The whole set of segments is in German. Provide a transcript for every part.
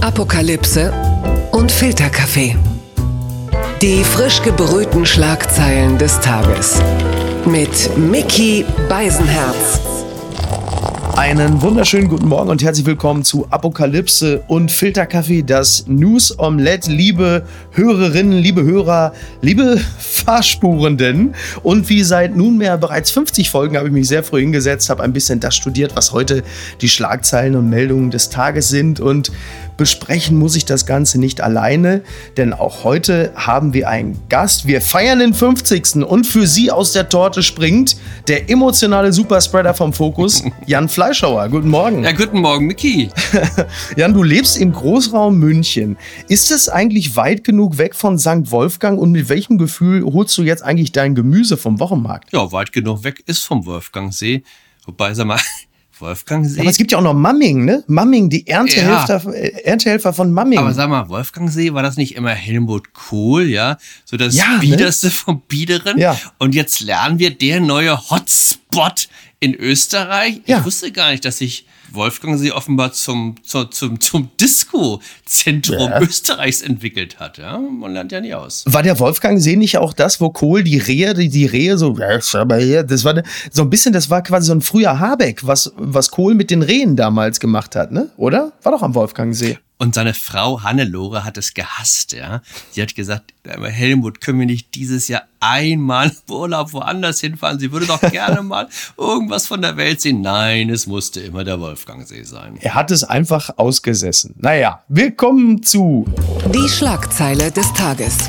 Apokalypse und Filterkaffee. Die frisch gebrühten Schlagzeilen des Tages. Mit Mickey Beisenherz. Einen wunderschönen guten Morgen und herzlich willkommen zu Apokalypse und Filterkaffee, das News Omelette. Liebe Hörerinnen, liebe Hörer, liebe Fahrspurenden. Und wie seit nunmehr bereits 50 Folgen habe ich mich sehr früh hingesetzt, habe ein bisschen das studiert, was heute die Schlagzeilen und Meldungen des Tages sind. Und besprechen muss ich das Ganze nicht alleine, denn auch heute haben wir einen Gast. Wir feiern den 50. und für Sie aus der Torte springt der emotionale Superspreader vom Fokus, Jan Fleischhauer. Guten Morgen. Ja, guten Morgen, Micky. Jan, du lebst im Großraum München. Ist es eigentlich weit genug weg von St. Wolfgang und mit welchem Gefühl holst du jetzt eigentlich dein Gemüse vom Wochenmarkt? Ja, weit genug weg ist vom Wolfgangsee. Wobei, sag mal, Wolfgangsee. Aber es gibt ja auch noch Mamming, ne? Mamming, die Erntehelfer, ja. Äh, Erntehelfer von Mamming. Aber sag mal, Wolfgangsee, war das nicht immer Helmut Kohl, ja? So das ja, ne? Biederste ne? vom Biederen. Ja. Und jetzt lernen wir der neue Hotspot in Österreich. Ja. Ich wusste gar nicht, dass ich Wolfgang sie offenbar zum, zum, zum, zum Disco-Zentrum ja. Österreichs entwickelt hat. Ja? Man lernt ja nie aus. War der Wolfgangsee nicht auch das, wo Kohl die Rehe, die, die Rehe so, das war so ein bisschen, das war quasi so ein früher Habeck, was, was Kohl mit den Rehen damals gemacht hat, ne? Oder? War doch am Wolfgangsee. Und seine Frau Hannelore hat es gehasst, ja. Sie hat gesagt, Helmut, können wir nicht dieses Jahr einmal im Urlaub woanders hinfahren? Sie würde doch gerne mal irgendwas von der Welt sehen. Nein, es musste immer der Wolfgangsee sein. Er hat es einfach ausgesessen. Naja, willkommen zu Die Schlagzeile des Tages.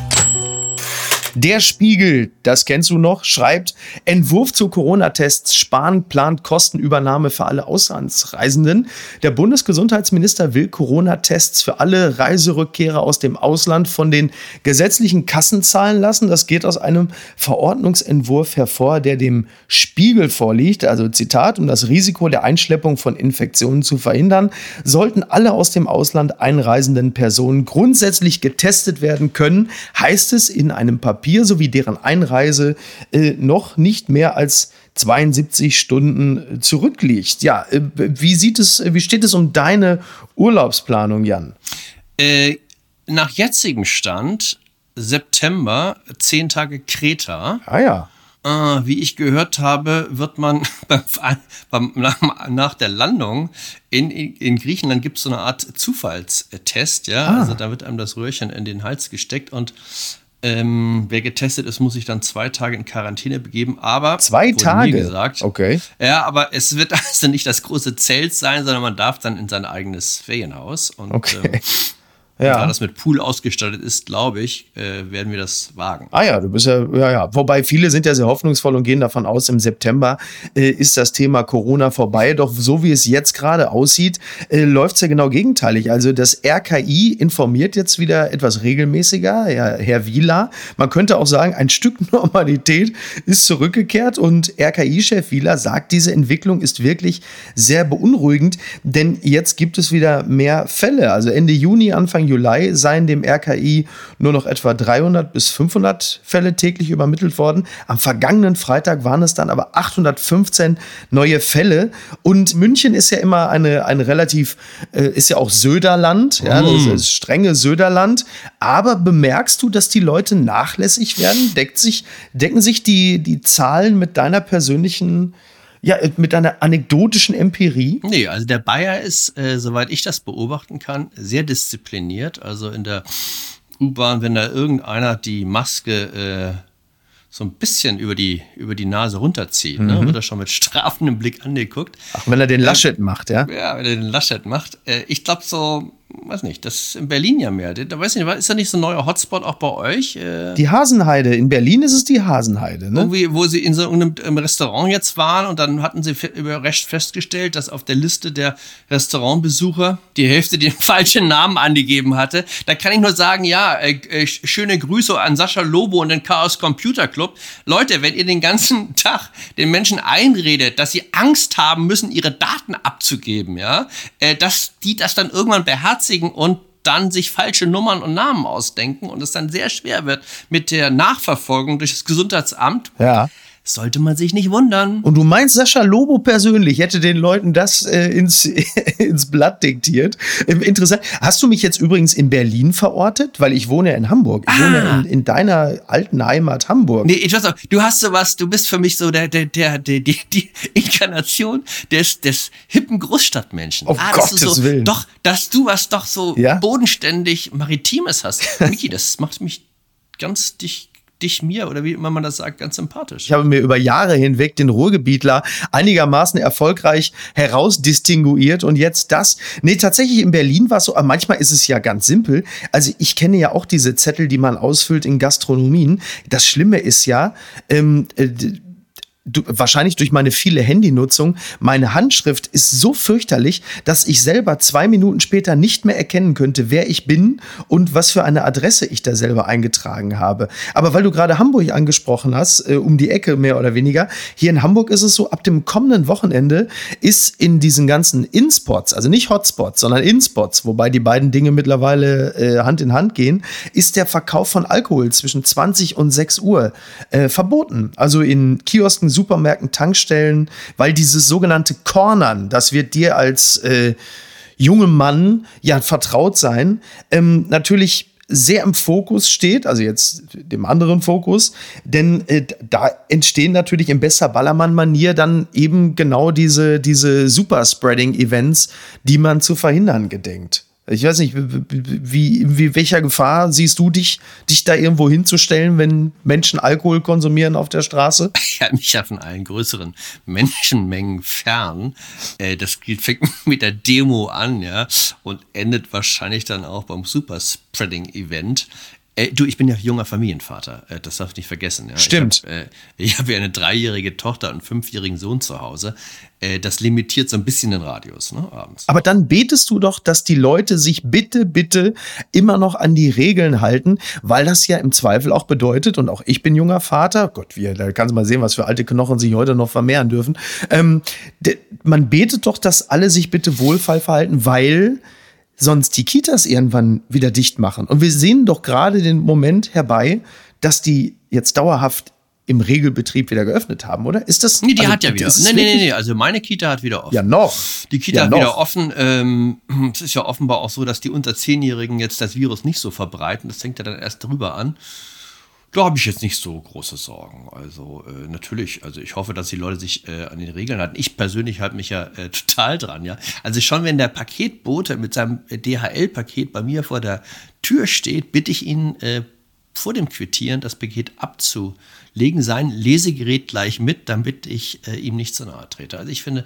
Der Spiegel, das kennst du noch, schreibt, Entwurf zu Corona-Tests, Spahn plant Kostenübernahme für alle Auslandsreisenden. Der Bundesgesundheitsminister will Corona-Tests für alle Reiserückkehrer aus dem Ausland von den gesetzlichen Kassen zahlen lassen. Das geht aus einem Verordnungsentwurf hervor, der dem Spiegel vorliegt. Also Zitat, um das Risiko der Einschleppung von Infektionen zu verhindern, sollten alle aus dem Ausland einreisenden Personen grundsätzlich getestet werden können, heißt es in einem Papier Papier sowie deren Einreise äh, noch nicht mehr als 72 Stunden äh, zurückliegt. Ja, äh, wie sieht es, wie steht es um deine Urlaubsplanung, Jan? Äh, nach jetzigem Stand September zehn Tage Kreta. Ah ja. Äh, wie ich gehört habe, wird man beim, beim, nach, nach, der Landung in, in Griechenland gibt es so eine Art Zufallstest, ja. Ah. Also da wird einem das Röhrchen in den Hals gesteckt und ähm, wer getestet ist, muss sich dann zwei Tage in Quarantäne begeben. Aber zwei Tage gesagt. Okay. Ja, aber es wird also nicht das große Zelt sein, sondern man darf dann in sein eigenes Ferienhaus. Und, okay. Ähm, ja. Da das mit Pool ausgestattet ist, glaube ich, äh, werden wir das wagen. Ah ja, du bist ja, ja, ja. Wobei viele sind ja sehr hoffnungsvoll und gehen davon aus, im September äh, ist das Thema Corona vorbei. Doch so wie es jetzt gerade aussieht, äh, läuft es ja genau gegenteilig. Also das RKI informiert jetzt wieder etwas regelmäßiger, ja, Herr Wieler. Man könnte auch sagen, ein Stück Normalität ist zurückgekehrt und RKI-Chef Wieler sagt, diese Entwicklung ist wirklich sehr beunruhigend, denn jetzt gibt es wieder mehr Fälle. Also Ende Juni, Anfang Juli seien dem RKI nur noch etwa 300 bis 500 Fälle täglich übermittelt worden. Am vergangenen Freitag waren es dann aber 815 neue Fälle. Und München ist ja immer eine, eine relativ, äh, ist ja auch Söderland, ja, das mm. ist strenge Söderland. Aber bemerkst du, dass die Leute nachlässig werden? Deckt sich, decken sich die, die Zahlen mit deiner persönlichen ja, mit einer anekdotischen Empirie? Nee, also der Bayer ist, äh, soweit ich das beobachten kann, sehr diszipliniert. Also in der U-Bahn, wenn da irgendeiner die Maske äh, so ein bisschen über die, über die Nase runterzieht, ne, mhm. ne, wird er schon mit strafendem Blick angeguckt. Ach, wenn er den Laschet äh, macht, ja? Ja, wenn er den Laschet macht. Äh, ich glaube so weiß nicht, das ist in Berlin ja mehr. Da weiß nicht, ist da nicht so ein neuer Hotspot auch bei euch? Äh, die Hasenheide. In Berlin ist es die Hasenheide, ne? Irgendwie, wo sie in so einem Restaurant jetzt waren und dann hatten sie überrascht festgestellt, dass auf der Liste der Restaurantbesucher die Hälfte den falschen Namen angegeben hatte. Da kann ich nur sagen, ja, äh, äh, schöne Grüße an Sascha Lobo und den Chaos Computer Club. Leute, wenn ihr den ganzen Tag den Menschen einredet, dass sie Angst haben müssen, ihre Daten abzugeben, ja, äh, dass die das dann irgendwann beherzigen beherzigen und dann sich falsche Nummern und Namen ausdenken und es dann sehr schwer wird mit der Nachverfolgung durch das Gesundheitsamt. Ja sollte man sich nicht wundern. Und du meinst, Sascha Lobo persönlich hätte den Leuten das äh, ins, ins Blatt diktiert? Ähm, interessant. Hast du mich jetzt übrigens in Berlin verortet? Weil ich wohne ja in Hamburg. Ich ah. wohne in, in, deiner alten Heimat Hamburg. Nee, ich weiß auch, du hast sowas, du bist für mich so der, der, der, der die, die Inkarnation des, des hippen Großstadtmenschen. Auf ah, Gottes so, Willen. Doch, dass du was doch so ja? bodenständig Maritimes hast. Miki, das macht mich ganz dich dich mir oder wie immer man das sagt, ganz sympathisch. Ich habe mir über Jahre hinweg den Ruhrgebietler einigermaßen erfolgreich herausdistinguiert und jetzt das. Nee, tatsächlich in Berlin war es so, aber manchmal ist es ja ganz simpel. Also ich kenne ja auch diese Zettel, die man ausfüllt in Gastronomien. Das Schlimme ist ja, ähm, äh, du, wahrscheinlich durch meine viele Handynutzung, meine Handschrift ist so fürchterlich, dass ich selber zwei Minuten später nicht mehr erkennen könnte, wer ich bin und was für eine Adresse ich da selber eingetragen habe. Aber weil du gerade Hamburg angesprochen hast, äh, um die Ecke mehr oder weniger, hier in Hamburg ist es so, ab dem kommenden Wochenende ist in diesen ganzen In-Spots, also nicht Hotspots, sondern In-Spots, wobei die beiden Dinge mittlerweile äh, Hand in Hand gehen, ist der Verkauf von Alkohol zwischen 20 und 6 Uhr äh, verboten. Also in Kiosken, Supermärkten, Tankstellen, weil dieses sogenannte Cornern, das wird dir als äh, jungem Mann ja vertraut sein, ähm, natürlich sehr im Fokus steht, also jetzt dem anderen Fokus, denn äh, da entstehen natürlich in besser Ballermann-Manier dann eben genau diese, diese Superspreading-Events, die man zu verhindern gedenkt. Ich weiß nicht, wie, wie welcher Gefahr siehst du dich, dich da irgendwo hinzustellen, wenn Menschen Alkohol konsumieren auf der Straße? Halte mich ja von allen größeren Menschenmengen fern. Äh, das fängt mit der Demo an, ja, und endet wahrscheinlich dann auch beim Superspreading-Event. Äh, du, ich bin ja junger Familienvater, äh, das darf ich nicht vergessen. Ja. Stimmt. Ich habe äh, hab ja eine dreijährige Tochter und einen fünfjährigen Sohn zu Hause. Äh, das limitiert so ein bisschen den Radius ne, abends. Aber dann betest du doch, dass die Leute sich bitte, bitte immer noch an die Regeln halten, weil das ja im Zweifel auch bedeutet, und auch ich bin junger Vater, Gott, wie, da kannst du mal sehen, was für alte Knochen sich heute noch vermehren dürfen. Ähm, man betet doch, dass alle sich bitte wohlfall verhalten, weil sonst die Kitas irgendwann wieder dicht machen. Und wir sehen doch gerade den Moment herbei, dass die jetzt dauerhaft im Regelbetrieb wieder geöffnet haben, oder? Ist das? Nee, die also, hat ja wieder. Nee, nee, nee, nee, also meine Kita hat wieder offen. Ja, noch. Die Kita ja, hat noch. wieder offen. Ähm, es ist ja offenbar auch so, dass die unter Zehnjährigen jetzt das Virus nicht so verbreiten. Das fängt ja dann erst drüber an. Da habe ich jetzt nicht so große Sorgen. Also äh, natürlich, also ich hoffe, dass die Leute sich äh, an den Regeln halten. Ich persönlich halte mich ja äh, total dran, ja. Also schon wenn der Paketbote mit seinem DHL-Paket bei mir vor der Tür steht, bitte ich ihn äh, vor dem Quittieren das Paket abzu legen sein Lesegerät gleich mit, damit ich äh, ihm nicht zu nahe trete. Also ich finde,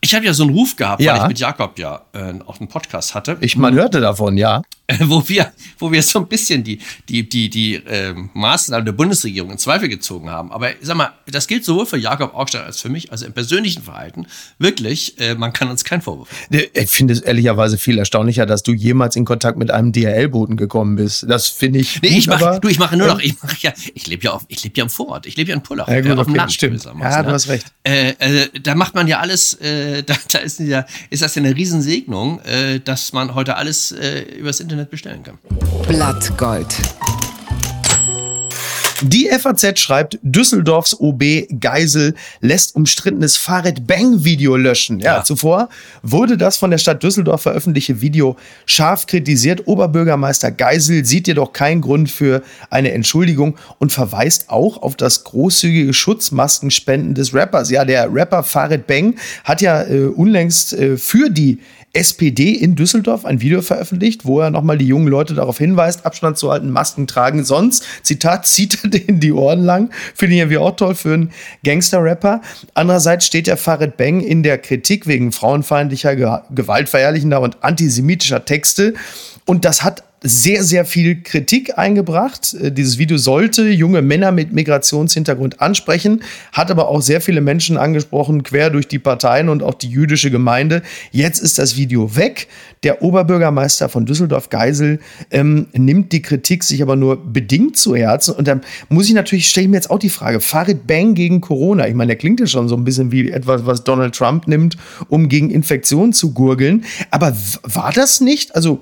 ich habe ja so einen Ruf gehabt, ja. weil ich mit Jakob ja äh, auch einen Podcast hatte. Ich man hörte davon, ja. wo wir, wo wir so ein bisschen die, die, die, die äh, Maßnahmen der Bundesregierung in Zweifel gezogen haben. Aber sag mal, das gilt sowohl für Jakob Augstein als für mich, also im persönlichen Verhalten. Wirklich, äh, man kann uns keinen Vorwurf. Ich finde es ehrlicherweise viel erstaunlicher, dass du jemals in Kontakt mit einem DHL-Boten gekommen bist. Das finde ich. Nee, ich mache, du, ich mache nur noch, ich mache ja, ich lebe ja auf, ich lebe ja im Vorort, ich lebe ja in Pullach, ja, gut, äh, auf dem Land. Stimmt. Ja, du hast recht. Äh, äh, da macht man ja alles, äh, da, da ist, ja, ist das ja eine Riesensegnung, äh, dass man heute alles äh, übers Internet bestellen kann. Blattgold. Die FAZ schreibt, Düsseldorfs OB Geisel lässt umstrittenes Farid Bang Video löschen. Ja, ja, zuvor wurde das von der Stadt Düsseldorf veröffentlichte Video scharf kritisiert. Oberbürgermeister Geisel sieht jedoch keinen Grund für eine Entschuldigung und verweist auch auf das großzügige Schutzmaskenspenden des Rappers. Ja, der Rapper Farid Bang hat ja äh, unlängst äh, für die SPD in Düsseldorf ein Video veröffentlicht, wo er nochmal die jungen Leute darauf hinweist, Abstand zu halten, Masken tragen. Sonst, Zitat, zieht er denen die Ohren lang. Finde ich irgendwie auch toll für einen Gangster-Rapper. Andererseits steht der Farid Bang in der Kritik wegen frauenfeindlicher, gewaltverherrlichender und antisemitischer Texte. Und das hat sehr, sehr viel Kritik eingebracht. Äh, dieses Video sollte junge Männer mit Migrationshintergrund ansprechen, hat aber auch sehr viele Menschen angesprochen, quer durch die Parteien und auch die jüdische Gemeinde. Jetzt ist das Video weg. Der Oberbürgermeister von Düsseldorf, Geisel, ähm, nimmt die Kritik sich aber nur bedingt zu Herzen. Und dann muss ich natürlich, stelle ich mir jetzt auch die Frage, Farid Bang gegen Corona. Ich meine, der klingt ja schon so ein bisschen wie etwas, was Donald Trump nimmt, um gegen Infektionen zu gurgeln. Aber war das nicht? Also,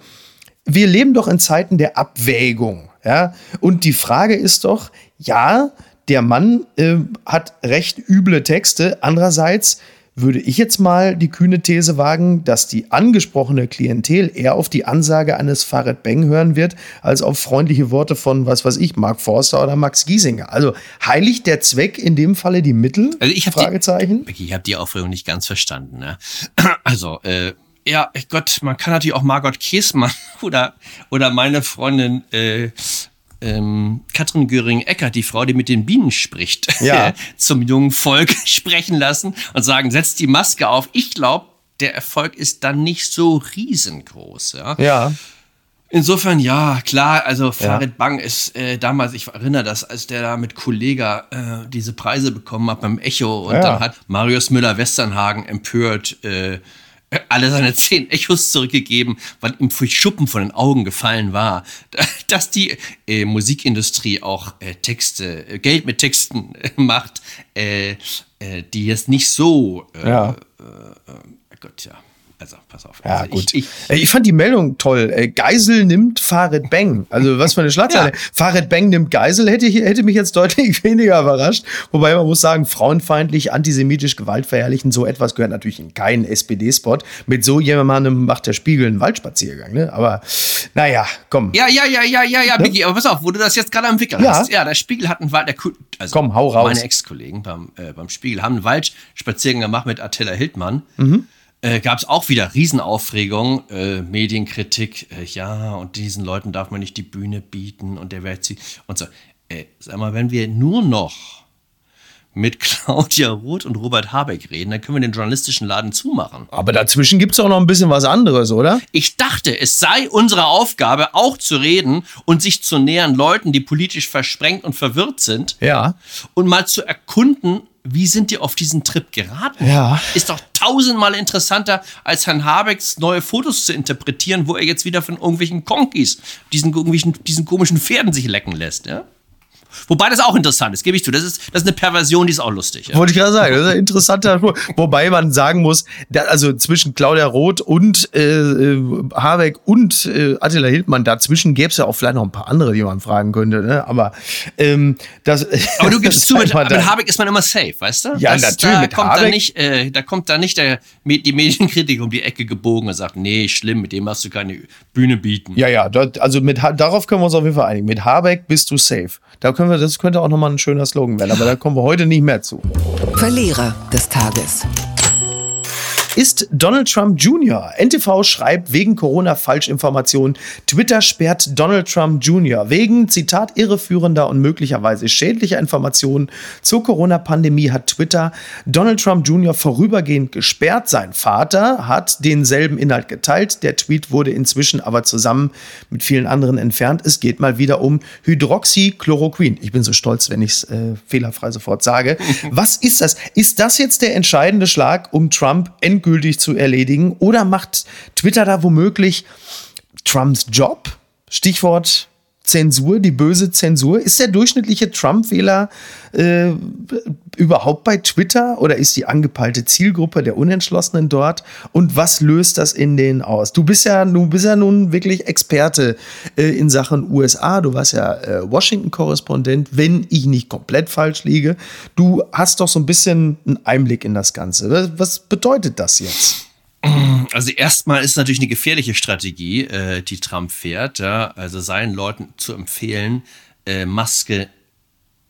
wir leben doch in Zeiten der Abwägung. Ja? Und die Frage ist doch, ja, der Mann äh, hat recht üble Texte. Andererseits würde ich jetzt mal die kühne These wagen, dass die angesprochene Klientel eher auf die Ansage eines Farid Beng hören wird, als auf freundliche Worte von, was weiß ich, Mark Forster oder Max Giesinger. Also heiligt der Zweck in dem Falle die Mittel? Also ich habe Fragezeichen. Die, ich habe die Aufregung nicht ganz verstanden. Ne? Also, äh, ja, Gott, man kann natürlich auch Margot Käßmann oder, oder meine Freundin äh, ähm, Katrin Göring-Eckert, die Frau, die mit den Bienen spricht, Ja. zum jungen Volk sprechen lassen und sagen, setzt die Maske auf. Ich glaube, der Erfolg ist dann nicht so riesengroß. Ja? Ja. Insofern, ja, klar, also Farid Bang ist äh, damals, ich erinnere das, als der da mit Kollega äh, diese Preise bekommen hat beim Echo und Ja. dann hat Marius Müller-Westernhagen empört äh, alle seine zehn Echos zurückgegeben, weil ihm für Schuppen von den Augen gefallen war, dass die äh, Musikindustrie auch äh, Texte, äh, Geld mit Texten äh, macht, äh, äh, die jetzt nicht so, Ja. Gott, ja, also pass auf. Ja, also gut. Ich, Ich, ich, fand die Meldung toll. Geisel nimmt Farid Bang. Also was für eine Schlagzeile. Ja. Farid Bang nimmt Geisel hätte, hätte mich jetzt deutlich weniger überrascht. Wobei man muss sagen, frauenfeindlich, antisemitisch, gewaltverherrlichen, so etwas gehört natürlich in keinen SPD-Spot. Mit so jemandem macht der Spiegel einen Waldspaziergang. Ne? Aber naja, komm. Ja, ja, ja, ja, ja, ja, Biggie, aber pass auf, wo du das jetzt gerade am Wickel Ja. hast. Ja, der Spiegel hat einen Wald, der, also Komm, hau raus. Meine Ex-Kollegen beim, äh, beim Spiegel haben einen Waldspaziergang gemacht mit Attila Hildmann. Mhm. Äh, Gab es auch wieder Riesenaufregung, äh, Medienkritik, äh, ja, und diesen Leuten darf man nicht die Bühne bieten und der wird sie und so. Äh, sag mal, wenn wir nur noch mit Claudia Roth und Robert Habeck reden, dann können wir den journalistischen Laden zumachen. Aber dazwischen gibt's auch noch ein bisschen was anderes, oder? Ich dachte, es sei unsere Aufgabe, auch zu reden und sich zu nähern Leuten, die politisch versprengt und verwirrt sind Ja. und mal zu erkunden, wie sind die auf diesen Trip geraten? Ja. Ist doch tausendmal interessanter, als Herrn Habecks neue Fotos zu interpretieren, wo er jetzt wieder von irgendwelchen Konkis, diesen, irgendwelchen, diesen komischen Pferden sich lecken lässt, ja? Wobei das auch interessant ist, gebe ich zu. Das ist, das ist eine Perversion, die ist auch lustig. Ja? Wollte ich gerade sagen, das ist ein interessanter. Wobei man sagen muss, da, also zwischen Claudia Roth und äh, äh, Habeck und äh, Attila Hildmann, dazwischen gäbe es ja auch vielleicht noch ein paar andere, die man fragen könnte. Ne? Aber ähm, das. Aber du gibst das zu, mit, mit da- Habeck ist man immer safe, weißt du? Ja, natürlich, Da mit kommt, da Habeck- nicht, äh, da kommt da nicht der, die Medienkritik um die Ecke gebogen und sagt, nee, schlimm, mit dem hast du keine Bühne bieten. Ja, ja, also mit, darauf können wir uns auf jeden Fall einigen. Mit Habeck bist du safe. Da können wir, das könnte auch nochmal ein schöner Slogan werden, aber da kommen wir heute nicht mehr zu. Verlierer des Tages. Ist Donald Trump Jr. NTV schreibt wegen Corona Falschinformationen. Twitter sperrt Donald Trump Jr. wegen, Zitat, irreführender und möglicherweise schädlicher Informationen zur Corona-Pandemie hat Twitter Donald Trump Jr. vorübergehend gesperrt. Sein Vater hat denselben Inhalt geteilt. Der Tweet wurde inzwischen aber zusammen mit vielen anderen entfernt. Es geht mal wieder um Hydroxychloroquin. Ich bin so stolz, wenn ich es äh, fehlerfrei sofort sage. Was ist das? Ist das jetzt der entscheidende Schlag, um Trump endgültig zu erledigen? Oder macht Twitter da womöglich Trumps Job? Stichwort Zensur, die böse Zensur. Ist der durchschnittliche Trump-Wähler äh, überhaupt bei Twitter oder ist die angepeilte Zielgruppe der Unentschlossenen dort? Und was löst das in denen aus? Du bist ja, du bist ja nun wirklich Experte äh, in Sachen USA. Du warst ja äh, Washington-Korrespondent, wenn ich nicht komplett falsch liege. Du hast doch so ein bisschen einen Einblick in das Ganze. Was, was bedeutet das jetzt? Also erstmal ist natürlich eine gefährliche Strategie, äh, die Trump fährt, ja? also seinen Leuten zu empfehlen, äh, Maske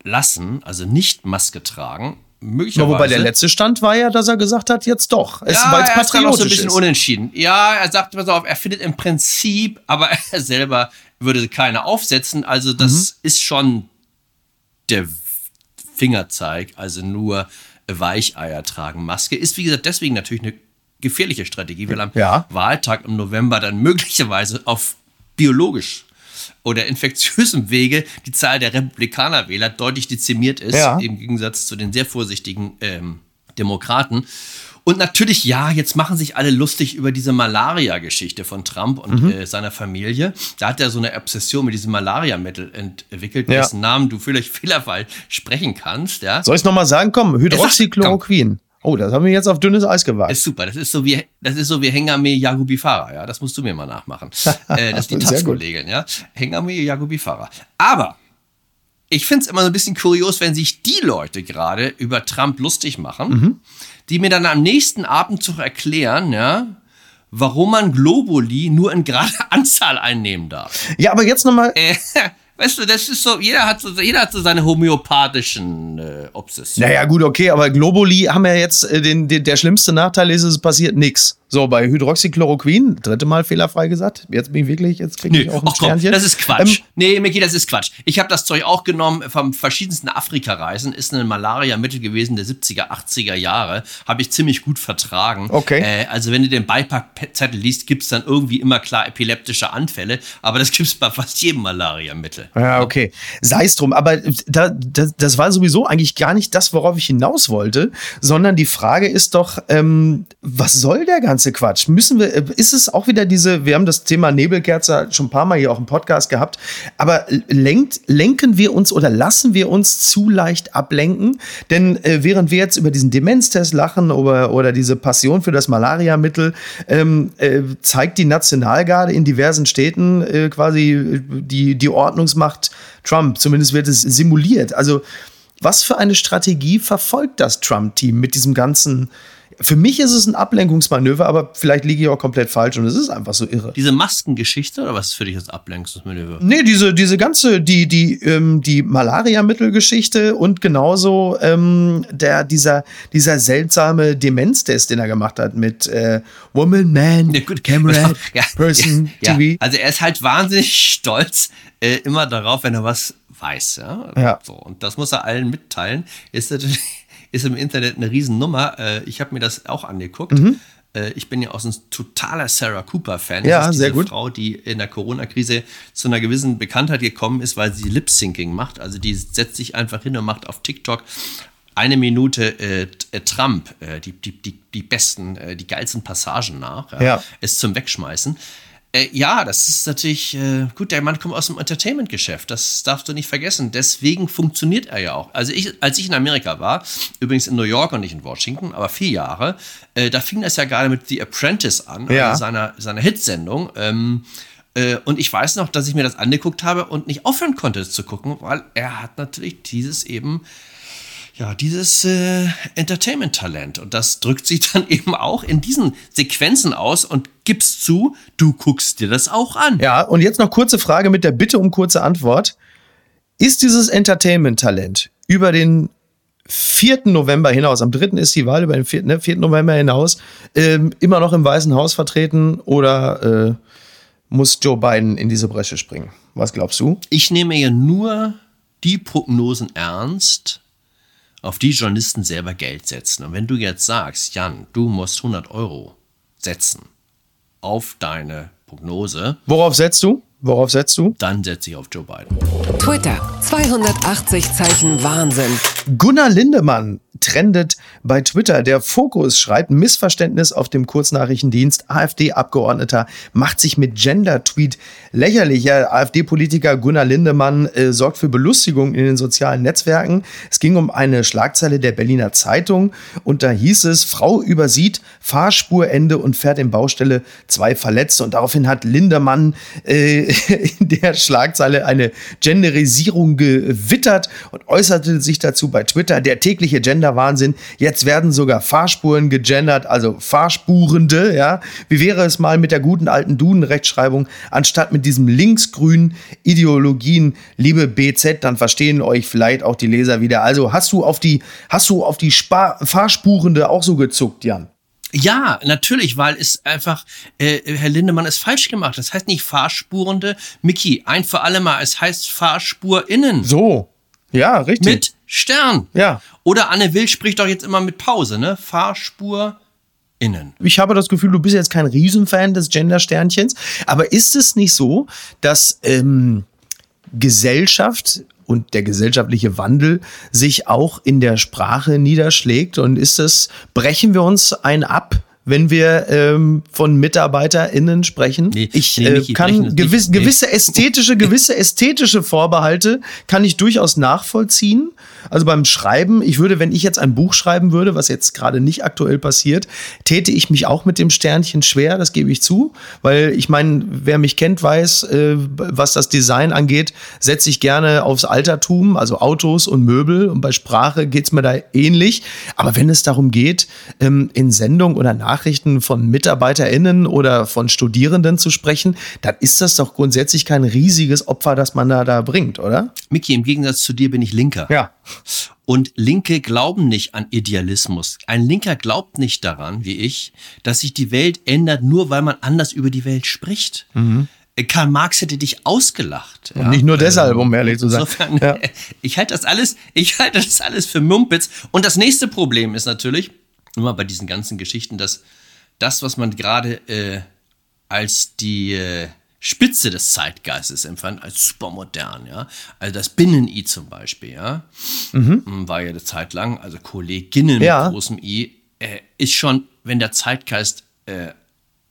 lassen, also nicht Maske tragen. Ja, Möglicherweise. wobei der letzte Stand war ja, dass er gesagt hat, jetzt doch. Es, ja, weil es er ist so ein patriotisch bisschen ist. unentschieden. Ja, er sagt, pass auf, er findet im Prinzip, aber er selber würde keine aufsetzen. Also das Mhm. ist schon der Fingerzeig, also nur Weicheier tragen Maske. Ist wie gesagt deswegen natürlich eine gefährliche Strategie, weil am Ja. Wahltag im November dann möglicherweise auf biologisch oder infektiösem Wege die Zahl der Republikanerwähler deutlich dezimiert ist, Ja. im Gegensatz zu den sehr vorsichtigen ähm, Demokraten. Und natürlich, ja, jetzt machen sich alle lustig über diese Malaria-Geschichte von Trump und Mhm. äh, seiner Familie. Da hat er so eine Obsession mit diesem Malaria-Mittel entwickelt, Ja. dessen Namen du vielleicht fehlerfrei sprechen kannst. Ja. Soll ich es nochmal sagen? Komm, Hydroxychloroquin. Oh, das haben wir jetzt auf dünnes Eis gewagt. Ist super. Das ist so wie, das ist so wie Hengame Yagubifara, ja. Das musst du mir mal nachmachen. äh, das ist die. Taz-Kollegin, ja. Hengame Yagubifara. Aber ich finde es immer so ein bisschen kurios, wenn sich die Leute gerade über Trump lustig machen, mhm. die mir dann am nächsten Abendzug erklären, ja, warum man Globuli nur in gerader Anzahl einnehmen darf. Ja, aber jetzt nochmal. Äh, Weißt du, das ist so, jeder hat so, jeder hat so seine homöopathischen äh, Obsessionen. Naja, gut, okay, aber Globuli haben ja jetzt, äh, den, den, der schlimmste Nachteil ist, es passiert nichts. So, bei Hydroxychloroquin, dritte Mal fehlerfrei gesagt. Jetzt bin ich wirklich, jetzt kriege ich auch ein Sternchen. Komm, das ist Quatsch. Ähm, nee, Micky, das ist Quatsch. Ich habe das Zeug auch genommen vom verschiedensten Afrika-Reisen. Ist ein Malaria-Mittel gewesen der 70er, 80er Jahre. Habe ich ziemlich gut vertragen. Okay. Äh, also wenn du den Beipackzettel liest, gibt es dann irgendwie immer klar epileptische Anfälle. Aber das gibt es bei fast jedem Malaria-Mittel. Ja, okay. Sei es drum. Aber da, das, das war sowieso eigentlich gar nicht das, worauf ich hinaus wollte, sondern die Frage ist doch, ähm, was soll der ganze ganze Quatsch? Müssen wir, äh, ist es auch wieder diese, wir haben das Thema Nebelkerze schon ein paar Mal hier auch im Podcast gehabt, aber lenkt, lenken wir uns oder lassen wir uns zu leicht ablenken? Denn äh, während wir jetzt über diesen Demenztest lachen oder, oder diese Passion für das Malariamittel, ähm, äh, zeigt die Nationalgarde in diversen Städten äh, quasi die, die Ordnungsmacht Trump. Zumindest wird es simuliert. Also, was für eine Strategie verfolgt das Trump-Team mit diesem ganzen für mich ist es ein Ablenkungsmanöver, aber vielleicht liege ich auch komplett falsch und es ist einfach so irre. Diese Maskengeschichte oder was ist für dich das Ablenkungsmanöver? Nee, diese, diese ganze, die, die, ähm, die Malaria-Mittelgeschichte und genauso ähm, der, dieser, dieser seltsame Demenztest, den er gemacht hat mit äh, Woman, Man, ja, gut. Camera, ja, Person, ja, TV. Also er ist halt wahnsinnig stolz äh, immer darauf, wenn er was weiß. Ja? ja. So, und das muss er allen mitteilen. Ist natürlich ist im Internet eine Riesennummer. Äh, ich habe mir das auch angeguckt. Mhm. Äh, ich bin ja auch ein totaler Sarah Cooper-Fan. Ja, das ist sehr gut. Frau, die in der Corona-Krise zu einer gewissen Bekanntheit gekommen ist, weil sie Lip-Syncing macht. Also die setzt sich einfach hin und macht auf TikTok eine Minute äh, äh Trump, äh, die, die, die, die besten, die geilsten Passagen nach. Ja. ja. Ist zum Wegschmeißen. Äh, ja, das ist natürlich äh, gut. Der Mann kommt aus dem Entertainment-Geschäft. Das darfst du nicht vergessen. Deswegen funktioniert er ja auch. Also ich, als ich in Amerika war, übrigens in New York und nicht in Washington, aber vier Jahre, äh, da fing das ja gerade mit The Apprentice an, ja. also seiner, seiner Hitsendung. Ähm, äh, und ich weiß noch, dass ich mir das angeguckt habe und nicht aufhören konnte, es zu gucken, weil er hat natürlich dieses eben ja, dieses äh, Entertainment-Talent. Und das drückt sich dann eben auch in diesen Sequenzen aus und gibst zu, du guckst dir das auch an. Ja, und jetzt noch kurze Frage mit der Bitte um kurze Antwort. Ist dieses Entertainment-Talent über den 4. November hinaus, am 3. ist die Wahl, über den 4. Ne, 4. November hinaus, ähm, immer noch im Weißen Haus vertreten oder äh, muss Joe Biden in diese Bresche springen? Was glaubst du? Ich nehme ja nur die Prognosen ernst, auf die Journalisten selber Geld setzen. Und wenn du jetzt sagst, Jan, du musst 100 Euro setzen auf deine Prognose. Worauf setzt du? Worauf setzt du? Dann setze ich auf Joe Biden. Twitter, 280 Zeichen Wahnsinn. Gunnar Lindemann trendet bei Twitter. Der Fokus schreibt Missverständnis auf dem Kurznachrichtendienst. AfD-Abgeordneter macht sich mit Gender-Tweet lächerlich. Ja, AfD-Politiker Gunnar Lindemann äh, sorgt für Belustigung in den sozialen Netzwerken. Es ging um eine Schlagzeile der Berliner Zeitung und da hieß es, Frau übersieht Fahrspurende und fährt in Baustelle zwei Verletzte. Und daraufhin hat Lindemann äh, in der Schlagzeile eine Genderisierung gewittert und äußerte sich dazu bei Twitter. Der tägliche Gender Gender-Wahnsinn. Jetzt werden sogar Fahrspuren gegendert, also Fahrspurende, ja. Wie wäre es mal mit der guten alten Duden-Rechtschreibung, anstatt mit diesem linksgrünen Ideologien, liebe BZ, dann verstehen euch vielleicht auch die Leser wieder. Also hast du auf die, hast du auf die Spar Fahrspurende auch so gezuckt, Jan? Ja, natürlich, weil es einfach, äh, Herr Lindemann ist falsch gemacht. Das heißt nicht Fahrspurende. Mickey, ein für alle Mal, es heißt FahrspurInnen. So. Ja, richtig. Mit Stern. Ja. Oder Anne Will spricht doch jetzt immer mit Pause, ne? Fahrspur innen. Ich habe das Gefühl, du bist jetzt kein Riesenfan des Gender-Sternchens. Aber ist es nicht so, dass ähm, Gesellschaft und der gesellschaftliche Wandel sich auch in der Sprache niederschlägt? Und ist es, brechen wir uns ein ab, wenn wir ähm, von MitarbeiterInnen sprechen. Nee, ich nee, äh, kann gewiss, nicht. Gewisse ästhetische, gewisse ästhetische Vorbehalte kann ich durchaus nachvollziehen. Also beim Schreiben, ich würde, wenn ich jetzt ein Buch schreiben würde, was jetzt gerade nicht aktuell passiert, täte ich mich auch mit dem Sternchen schwer, das gebe ich zu. Weil ich meine, wer mich kennt, weiß, äh, was das Design angeht, setze ich gerne aufs Altertum, also Autos und Möbel. Und bei Sprache geht's mir da ähnlich. Aber wenn es darum geht, ähm, in Sendung oder Nachrichten von MitarbeiterInnen oder von Studierenden zu sprechen, dann ist das doch grundsätzlich kein riesiges Opfer, das man da, da bringt, oder? Micky, im Gegensatz zu dir bin ich Linker. Ja. Und Linke glauben nicht an Idealismus. Ein Linker glaubt nicht daran, wie ich, dass sich die Welt ändert, nur weil man anders über die Welt spricht. Äh, Karl Marx hätte dich ausgelacht. Und nicht nur deshalb, um ehrlich zu sein. Insofern, Ja. ich halte das alles, ich halte das alles für Mumpitz. Und das nächste Problem ist natürlich, immer bei diesen ganzen Geschichten, dass das, was man gerade äh, als die äh, Spitze des Zeitgeistes empfand, als supermodern, ja. Also das Binnen-I zum Beispiel, ja. War ja eine Zeit lang, also Kolleginnen Ja. mit großem I, äh, ist schon, wenn der Zeitgeist äh,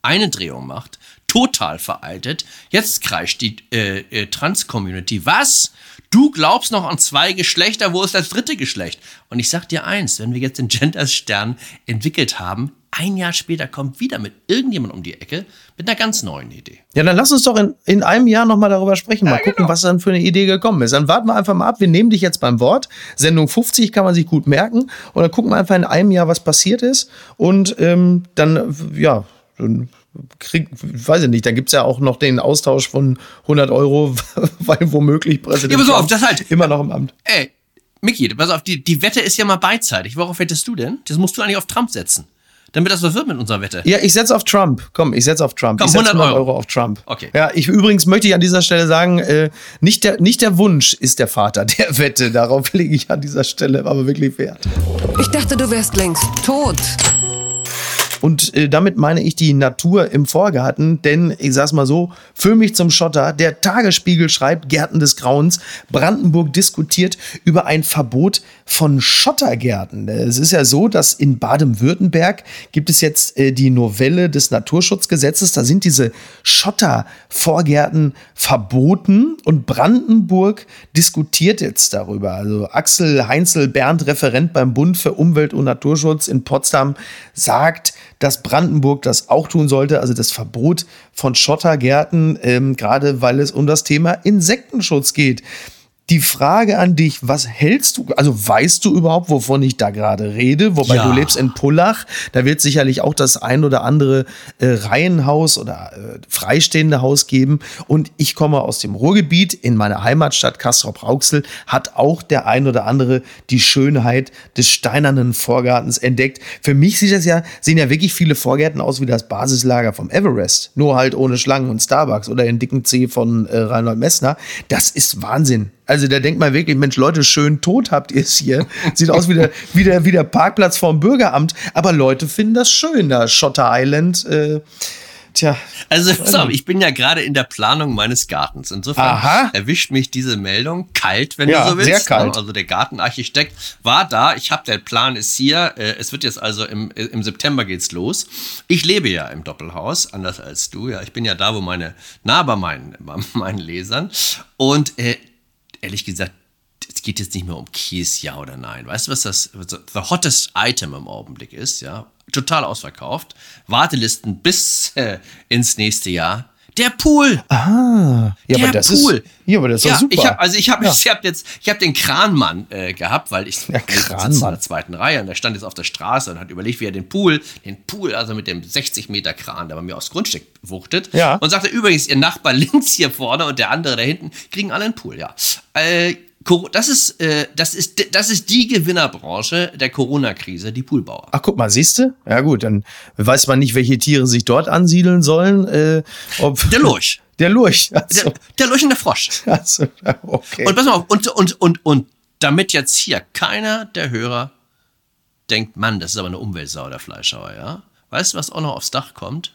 eine Drehung macht, total veraltet. Jetzt kreischt die äh, äh, Trans-Community. Was? Du glaubst noch an zwei Geschlechter, wo ist das dritte Geschlecht? Und ich sag dir eins, wenn wir jetzt den Gender-Stern entwickelt haben, ein Jahr später kommt wieder mit irgendjemand um die Ecke mit einer ganz neuen Idee. Ja, dann lass uns doch in, in einem Jahr nochmal darüber sprechen. Mal gucken, was dann für eine Idee gekommen ist. Dann warten wir einfach mal ab. Wir nehmen dich jetzt beim Wort. Sendung 50 kann man sich gut merken. Und dann gucken wir einfach in einem Jahr, was passiert ist. Und ähm, dann, ja, dann krieg, weiß ich nicht, dann gibt's ja auch noch den Austausch von 100 Euro, weil womöglich Präsident Ja, pass auf, das halt- immer noch im Amt. Ey, Micky, pass auf, die, die Wette ist ja mal beidseitig. Worauf wettest du denn? Das musst du eigentlich auf Trump setzen. Damit das was wird mit unserer Wette. Ja, ich setze auf Trump. Komm, ich setze auf Trump. Komm, ich setze 100 Euro. auf Trump. Okay. Ja, ich übrigens möchte ich an dieser Stelle sagen, äh, nicht, der, nicht der Wunsch ist der Vater der Wette. Darauf lege ich an dieser Stelle aber wirklich Wert. Ich dachte, du wärst längst tot. Und äh, damit meine ich die Natur im Vorgarten, denn ich sag's mal so, füll mich zum Schotter. Der Tagesspiegel schreibt, Gärten des Grauens, Brandenburg diskutiert über ein Verbot von Schottergärten. Es ist ja so, dass in Baden-Württemberg gibt es jetzt äh, die Novelle des Naturschutzgesetzes. Da sind diese Schottervorgärten verboten und Brandenburg diskutiert jetzt darüber. Also Axel Heinzel Bernd, Referent beim Bund für Umwelt und Naturschutz in Potsdam, sagt, dass Brandenburg das auch tun sollte, also das Verbot von Schottergärten, ähm, gerade weil es um das Thema Insektenschutz geht. Die Frage an dich, was hältst du, also weißt du überhaupt, wovon ich da gerade rede? Wobei Ja. du lebst in Pullach, da wird sicherlich auch das ein oder andere äh, Reihenhaus oder äh, freistehende Haus geben. Und ich komme aus dem Ruhrgebiet, in meiner Heimatstadt Castrop-Rauxel hat auch der ein oder andere die Schönheit des steinernen Vorgartens entdeckt. Für mich sieht das ja, sehen ja wirklich viele Vorgärten aus wie das Basislager vom Everest, nur halt ohne Schlangen und Starbucks oder den dicken C von äh, Reinhold Messner. Das ist Wahnsinn. Also da denkt man wirklich, Mensch, Leute, schön tot habt ihr es hier. Sieht aus wie der, wie der, wie der Parkplatz vorm Bürgeramt. Aber Leute finden das schön, da Schotter Island. Äh, tja, Also, auf, ich bin ja gerade in der Planung meines Gartens. Insofern Aha. erwischt mich diese Meldung kalt, wenn Ja, du so willst. sehr kalt. Also der Gartenarchitekt war da. Ich habe der Plan ist hier. Äh, Es wird jetzt also im, im September geht's los. Ich lebe ja im Doppelhaus, anders als du. Ja, ich bin ja da, wo meine nah bei meinen, bei meinen Lesern. Und äh, ehrlich gesagt, es geht jetzt nicht mehr um Kies, ja oder nein. Weißt du, was das the hottest Item im Augenblick ist? Ja, total ausverkauft. Wartelisten bis äh, ins nächste Jahr. Der Pool. ja, der aber das Pool. ist, ja, aber das ist ja, super. Ich hab, also ich habe Ja. ich hab jetzt, ich habe den Kranmann äh, gehabt, weil ich Ja, sitze in Kranmann. der zweiten Reihe und der stand jetzt auf der Straße und hat überlegt, wie er den Pool, den Pool, also mit dem 60 Meter Kran, der bei mir aufs Grundstück wuchtet, Ja. und sagte übrigens, ihr Nachbar links hier vorne und der andere da hinten kriegen alle einen Pool, ja. Äh, das ist, äh, das ist, das ist die Gewinnerbranche der Corona-Krise, die Poolbauer. Ach, guck mal, siehst du? Ja, gut, dann weiß man nicht, welche Tiere sich dort ansiedeln sollen. Äh, ob Der Lurch. Der Lurch. Also, Der, der Lurch und der Frosch. also, okay. Und pass mal auf, und, und, und, und damit jetzt hier keiner der Hörer denkt, Mann, das ist aber eine Umweltsau, der Fleischhauer, ja? Weißt du, was auch noch aufs Dach kommt?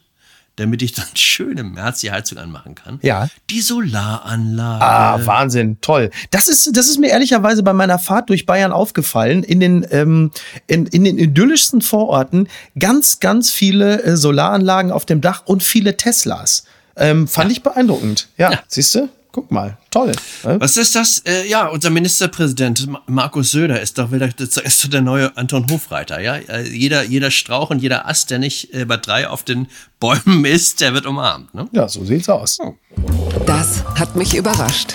Damit ich dann schön im März die Heizung anmachen kann. Ja. Die Solaranlage. Ah, Wahnsinn, toll. Das ist, das ist mir ehrlicherweise bei meiner Fahrt durch Bayern aufgefallen. In den, ähm, in, in den idyllischsten Vororten ganz, ganz viele äh, Solaranlagen auf dem Dach und viele Teslas. Ähm, fand ich beeindruckend. Ja, Ja. siehst du? Guck mal, toll. ne? Was ist das? Äh, ja, unser Ministerpräsident Ma- Markus Söder ist doch wieder ist doch der neue Anton Hofreiter, ja? Äh, jeder, jeder Strauch und jeder Ast, der nicht äh, bei drei auf den Bäumen ist, der wird umarmt, ne? Ja, so sieht's aus. Das hat mich überrascht.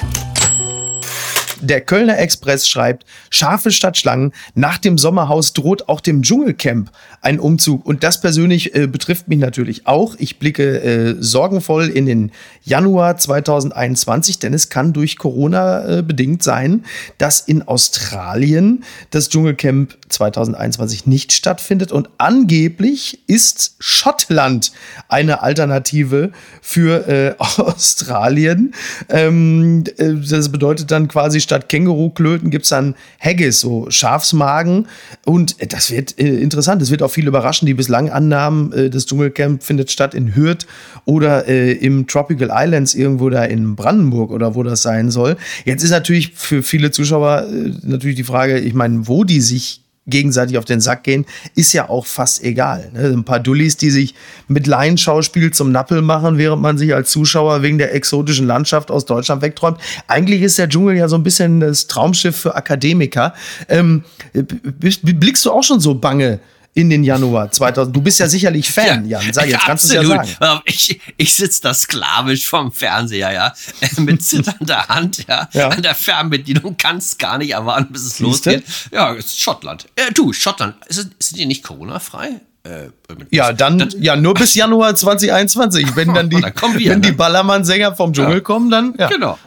Der Kölner Express schreibt, scharfe Stadtschlangen, nach dem Sommerhaus droht auch dem Dschungelcamp ein Umzug. Und das persönlich äh, betrifft mich natürlich auch. Ich blicke äh, sorgenvoll in den Januar 2021, denn es kann durch Corona äh, bedingt sein, dass in Australien das Dschungelcamp 2021 nicht stattfindet. Und angeblich ist Schottland eine Alternative für äh, Australien. Ähm, äh, das bedeutet dann quasi statt Känguruklöten gibt es dann Haggis, so Schafsmagen. Und das wird äh, interessant. Es wird auch viel überraschen. Die bislang Annahmen, äh, das Dschungelcamp findet statt in Hürth oder äh, im Tropical Islands irgendwo da in Brandenburg oder wo das sein soll. Jetzt ist natürlich für viele Zuschauer äh, natürlich die Frage, ich meine, wo die sich gegenseitig auf den Sack gehen, ist ja auch fast egal. Ne? Ein paar Dullis, die sich mit Laienschauspiel zum Nappel machen, während man sich als Zuschauer wegen der exotischen Landschaft aus Deutschland wegträumt. Eigentlich ist der Dschungel ja so ein bisschen das Traumschiff für Akademiker. Ähm, b- blickst du auch schon so bange in den Januar 2000? Du bist ja sicherlich Fan, Jan. Sag jetzt, kannst du es ja sagen. Absolut. Ich, ich sitze da sklavisch vom Fernseher, ja, mit zitternder Hand, ja, Ja. an der Fernbedienung, kannst gar nicht erwarten, bis es Siehste? losgeht. Ja, es ist Schottland. Äh, du, Schottland, ist, sind die nicht Corona-frei? Äh, Ja, dann, ja, nur bis Januar 2021. Wenn dann die, Dann wir, wenn die ne? Ballermann-Sänger vom Dschungel Ja. kommen, dann, ja. Genau.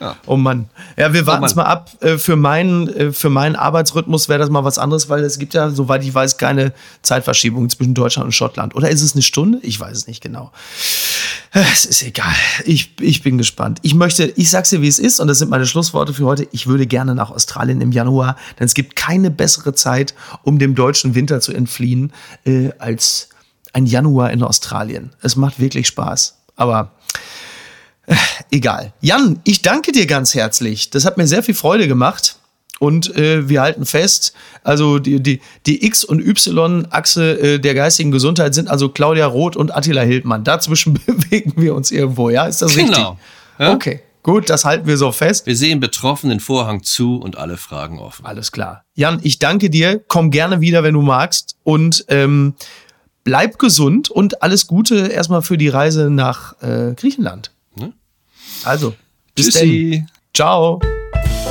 Ja. Oh Mann. Ja, wir warten es Mann. mal ab. Äh, Für meinen, äh, für meinen Arbeitsrhythmus wäre das mal was anderes, weil es gibt ja, soweit ich weiß, keine Zeitverschiebung zwischen Deutschland und Schottland. Oder ist es eine Stunde? Ich weiß es nicht genau. Es ist egal. Ich, ich bin gespannt. Ich möchte, ich sag's dir, wie es ist, und das sind meine Schlussworte für heute. Ich würde gerne nach Australien im Januar, denn es gibt keine bessere Zeit, um dem deutschen Winter zu entfliehen, äh, als ein Januar in Australien. Es macht wirklich Spaß. Aber äh, egal. Jan, ich danke dir ganz herzlich. Das hat mir sehr viel Freude gemacht. Und äh, wir halten fest, also die, die, die X- und Y-Achse äh, der geistigen Gesundheit sind also Claudia Roth und Attila Hildmann. Dazwischen bewegen wir uns irgendwo, ja? Ist das Genau. richtig? Ja. Okay, gut, das halten wir so fest. Wir sehen betroffen den Vorhang zu und alle Fragen offen. Alles klar. Jan, ich danke dir. Komm gerne wieder, wenn du magst. Und ähm, bleib gesund und alles Gute erstmal für die Reise nach äh, Griechenland. Ne? Also, bis Tschüssi. dann. Ciao.